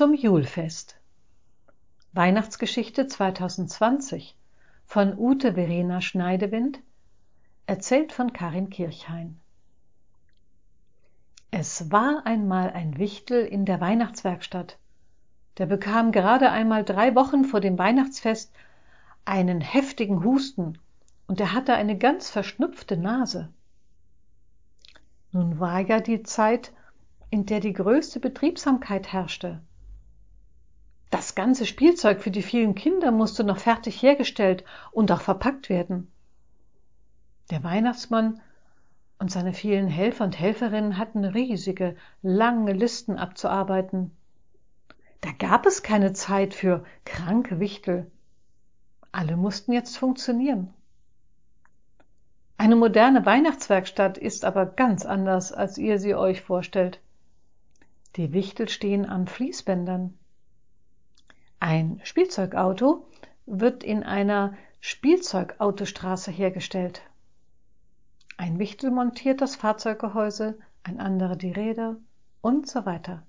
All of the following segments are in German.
zum Julfest. Weihnachtsgeschichte 2020 von Ute Verena Schneidewind, erzählt von Karin Kirchhain. Es war einmal ein Wichtel in der Weihnachtswerkstatt. Der bekam gerade einmal drei Wochen vor dem Weihnachtsfest einen heftigen Husten und er hatte eine ganz verschnupfte Nase. Nun war ja die Zeit, in der die größte Betriebsamkeit herrschte. Das ganze Spielzeug für die vielen Kinder musste noch fertig hergestellt und auch verpackt werden. Der Weihnachtsmann und seine vielen Helfer und Helferinnen hatten riesige, lange Listen abzuarbeiten. Da gab es keine Zeit für kranke Wichtel. Alle mussten jetzt funktionieren. Eine moderne Weihnachtswerkstatt ist aber ganz anders, als ihr sie euch vorstellt. Die Wichtel stehen an Fließbändern. Ein Spielzeugauto wird in einer Spielzeugautostraße hergestellt. Ein Wichtel montiert das Fahrzeuggehäuse, ein anderer die Räder und so weiter.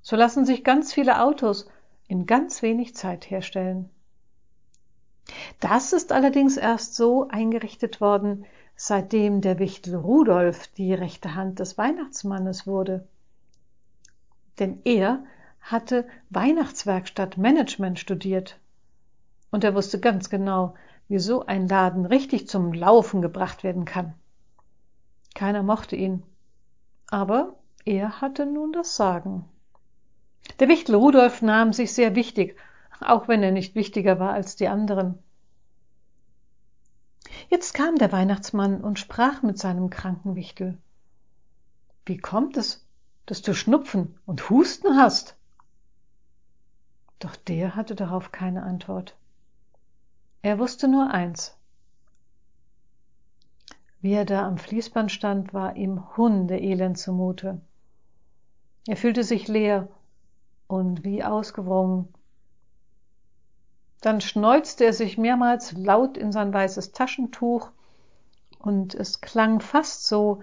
So lassen sich ganz viele Autos in ganz wenig Zeit herstellen. Das ist allerdings erst so eingerichtet worden, seitdem der Wichtel Rudolf die rechte Hand des Weihnachtsmannes wurde. Denn er hatte Weihnachtswerkstattmanagement studiert. Und er wusste ganz genau, wie so ein Laden richtig zum Laufen gebracht werden kann. Keiner mochte ihn. Aber er hatte nun das Sagen. Der Wichtel Rudolf nahm sich sehr wichtig, auch wenn er nicht wichtiger war als die anderen. Jetzt kam der Weihnachtsmann und sprach mit seinem kranken Wichtel. Wie kommt es, dass du Schnupfen und Husten hast? Doch der hatte darauf keine Antwort. Er wusste nur eins. Wie er da am Fließband stand, war ihm Hundeelend zumute. Er fühlte sich leer und wie ausgewrungen. Dann schneuzte er sich mehrmals laut in sein weißes Taschentuch, und es klang fast so,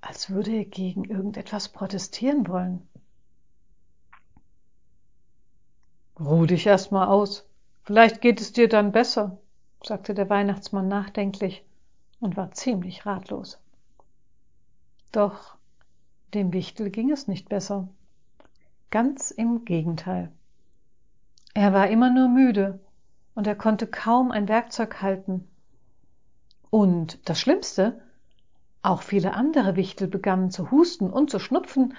als würde er gegen irgendetwas protestieren wollen. Ruh dich erst mal aus, Vielleicht geht es dir dann besser, sagte der Weihnachtsmann nachdenklich und war ziemlich ratlos. Doch dem Wichtel ging es nicht besser. Ganz im Gegenteil. Er war immer nur müde und er konnte kaum ein Werkzeug halten. Und das Schlimmste, auch viele andere Wichtel begannen zu husten und zu schnupfen.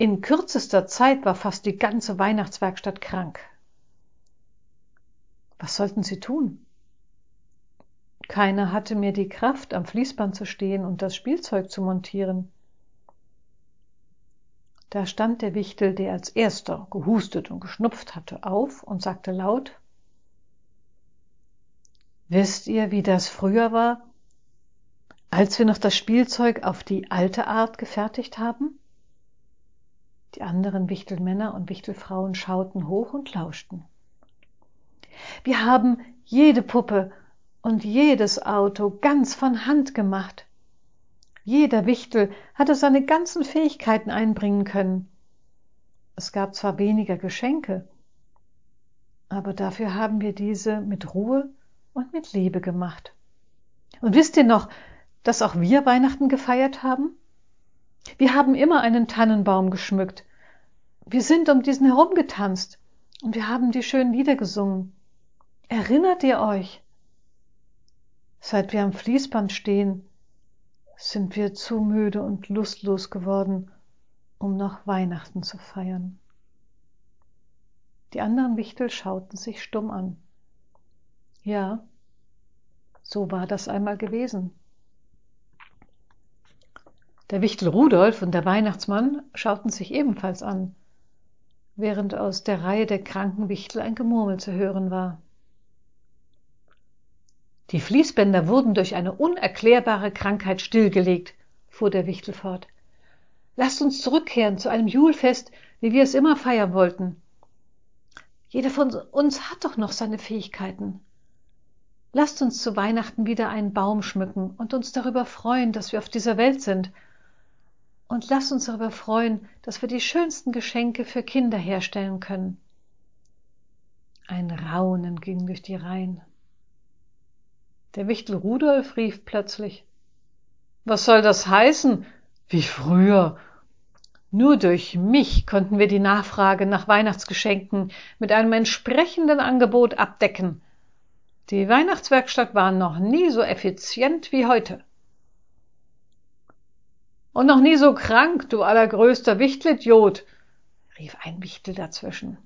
In kürzester Zeit war fast die ganze Weihnachtswerkstatt krank. Was sollten sie tun? Keiner hatte mehr die Kraft, am Fließband zu stehen und das Spielzeug zu montieren. Da stand der Wichtel, der als erster gehustet und geschnupft hatte, auf und sagte laut Wisst ihr, wie das früher war, als wir noch das Spielzeug auf die alte Art gefertigt haben? Die anderen Wichtelmänner und Wichtelfrauen schauten hoch und lauschten. Wir haben jede Puppe und jedes Auto ganz von Hand gemacht. Jeder Wichtel hatte seine ganzen Fähigkeiten einbringen können. Es gab zwar weniger Geschenke, aber dafür haben wir diese mit Ruhe und mit Liebe gemacht. Und wisst ihr noch, dass auch wir Weihnachten gefeiert haben? Wir haben immer einen Tannenbaum geschmückt. Wir sind um diesen herumgetanzt und wir haben die schönen Lieder gesungen. Erinnert ihr euch? Seit wir am Fließband stehen, sind wir zu müde und lustlos geworden, um noch Weihnachten zu feiern. Die anderen Wichtel schauten sich stumm an. Ja, so war das einmal gewesen. Der Wichtel Rudolf und der Weihnachtsmann schauten sich ebenfalls an, während aus der Reihe der kranken Wichtel ein Gemurmel zu hören war. Die Fließbänder wurden durch eine unerklärbare Krankheit stillgelegt, fuhr der Wichtel fort. Lasst uns zurückkehren zu einem Julfest, wie wir es immer feiern wollten. Jeder von uns hat doch noch seine Fähigkeiten. Lasst uns zu Weihnachten wieder einen Baum schmücken und uns darüber freuen, dass wir auf dieser Welt sind. Und lass uns darüber freuen, dass wir die schönsten Geschenke für Kinder herstellen können. Ein Raunen ging durch die Reihen. Der Wichtel Rudolf rief plötzlich Was soll das heißen? Wie früher. Nur durch mich konnten wir die Nachfrage nach Weihnachtsgeschenken mit einem entsprechenden Angebot abdecken. Die Weihnachtswerkstatt war noch nie so effizient wie heute. Und noch nie so krank, du allergrößter Wichtelidiot, rief ein Wichtel dazwischen.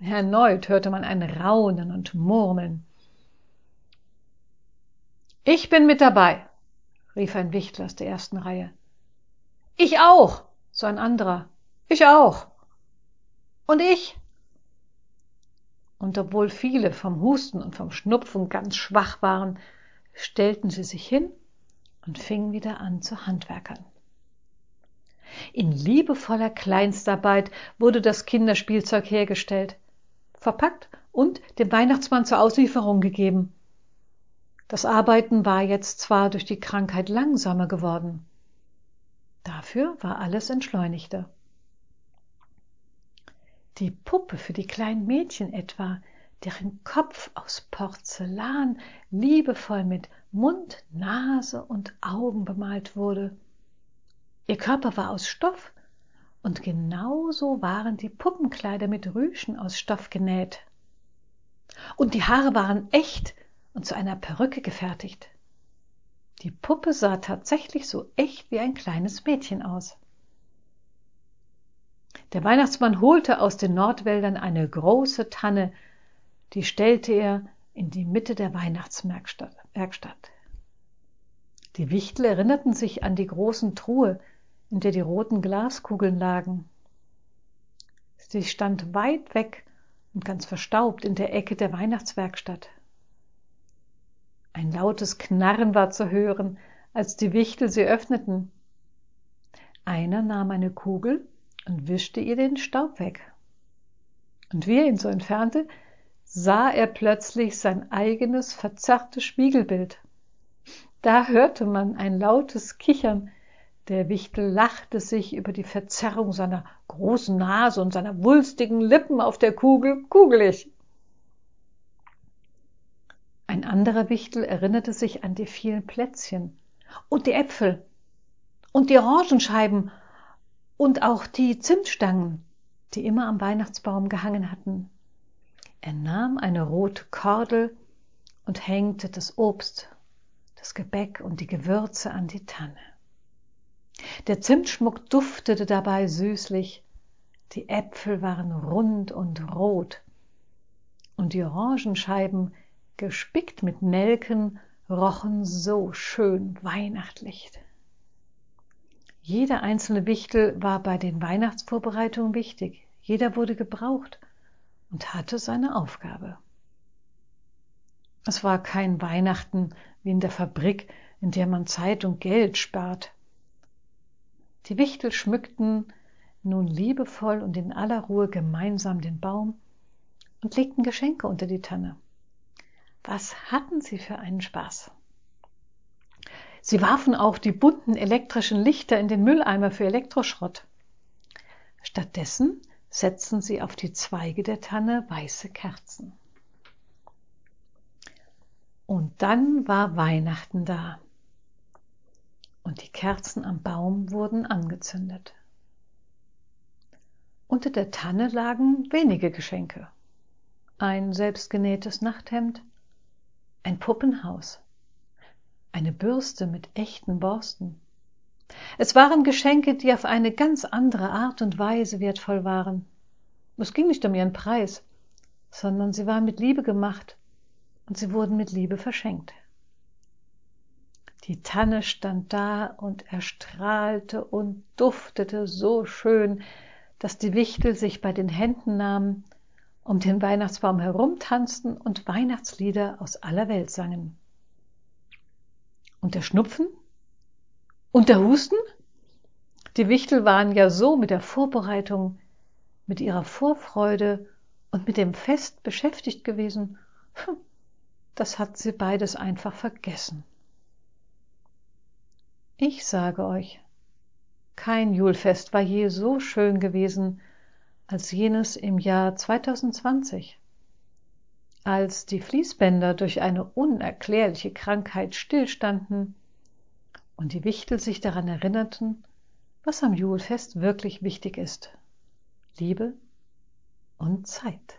Erneut hörte man ein Raunen und Murmeln. Ich bin mit dabei, rief ein Wichtel aus der ersten Reihe. Ich auch, so ein anderer. Ich auch. Und ich. Und obwohl viele vom Husten und vom Schnupfen ganz schwach waren, stellten sie sich hin und fingen wieder an zu handwerkern. In liebevoller Kleinstarbeit wurde das Kinderspielzeug hergestellt, verpackt und dem Weihnachtsmann zur Auslieferung gegeben. Das Arbeiten war jetzt zwar durch die Krankheit langsamer geworden, dafür war alles entschleunigter. Die Puppe für die kleinen Mädchen etwa, deren Kopf aus Porzellan liebevoll mit Mund, Nase und Augen bemalt wurde, Ihr Körper war aus Stoff, und genauso waren die Puppenkleider mit Rüschen aus Stoff genäht. Und die Haare waren echt und zu einer Perücke gefertigt. Die Puppe sah tatsächlich so echt wie ein kleines Mädchen aus. Der Weihnachtsmann holte aus den Nordwäldern eine große Tanne, die stellte er in die Mitte der Weihnachtswerkstatt. Die Wichtel erinnerten sich an die großen Truhe, in der die roten Glaskugeln lagen. Sie stand weit weg und ganz verstaubt in der Ecke der Weihnachtswerkstatt. Ein lautes Knarren war zu hören, als die Wichtel sie öffneten. Einer nahm eine Kugel und wischte ihr den Staub weg. Und wie er ihn so entfernte, sah er plötzlich sein eigenes verzerrtes Spiegelbild. Da hörte man ein lautes Kichern, der Wichtel lachte sich über die Verzerrung seiner großen Nase und seiner wulstigen Lippen auf der Kugel kugelig. Ein anderer Wichtel erinnerte sich an die vielen Plätzchen und die Äpfel und die Orangenscheiben und auch die Zimtstangen, die immer am Weihnachtsbaum gehangen hatten. Er nahm eine rote Kordel und hängte das Obst, das Gebäck und die Gewürze an die Tanne. Der Zimtschmuck duftete dabei süßlich, die Äpfel waren rund und rot, und die Orangenscheiben, gespickt mit Nelken, rochen so schön weihnachtlich. Jeder einzelne Wichtel war bei den Weihnachtsvorbereitungen wichtig, jeder wurde gebraucht und hatte seine Aufgabe. Es war kein Weihnachten wie in der Fabrik, in der man Zeit und Geld spart. Die Wichtel schmückten nun liebevoll und in aller Ruhe gemeinsam den Baum und legten Geschenke unter die Tanne. Was hatten sie für einen Spaß? Sie warfen auch die bunten elektrischen Lichter in den Mülleimer für Elektroschrott. Stattdessen setzten sie auf die Zweige der Tanne weiße Kerzen. Und dann war Weihnachten da und die Kerzen am Baum wurden angezündet. Unter der Tanne lagen wenige Geschenke. Ein selbstgenähtes Nachthemd, ein Puppenhaus, eine Bürste mit echten Borsten. Es waren Geschenke, die auf eine ganz andere Art und Weise wertvoll waren. Es ging nicht um ihren Preis, sondern sie waren mit Liebe gemacht und sie wurden mit Liebe verschenkt. Die Tanne stand da und erstrahlte und duftete so schön, dass die Wichtel sich bei den Händen nahmen, um den Weihnachtsbaum herumtanzten und Weihnachtslieder aus aller Welt sangen. Und der Schnupfen? Und der Husten? Die Wichtel waren ja so mit der Vorbereitung, mit ihrer Vorfreude und mit dem Fest beschäftigt gewesen, hm, das hat sie beides einfach vergessen. Ich sage euch, Kein Julfest war je so schön gewesen als jenes im Jahr 2020. Als die Fließbänder durch eine unerklärliche Krankheit stillstanden und die Wichtel sich daran erinnerten, was am Julfest wirklich wichtig ist. Liebe und Zeit.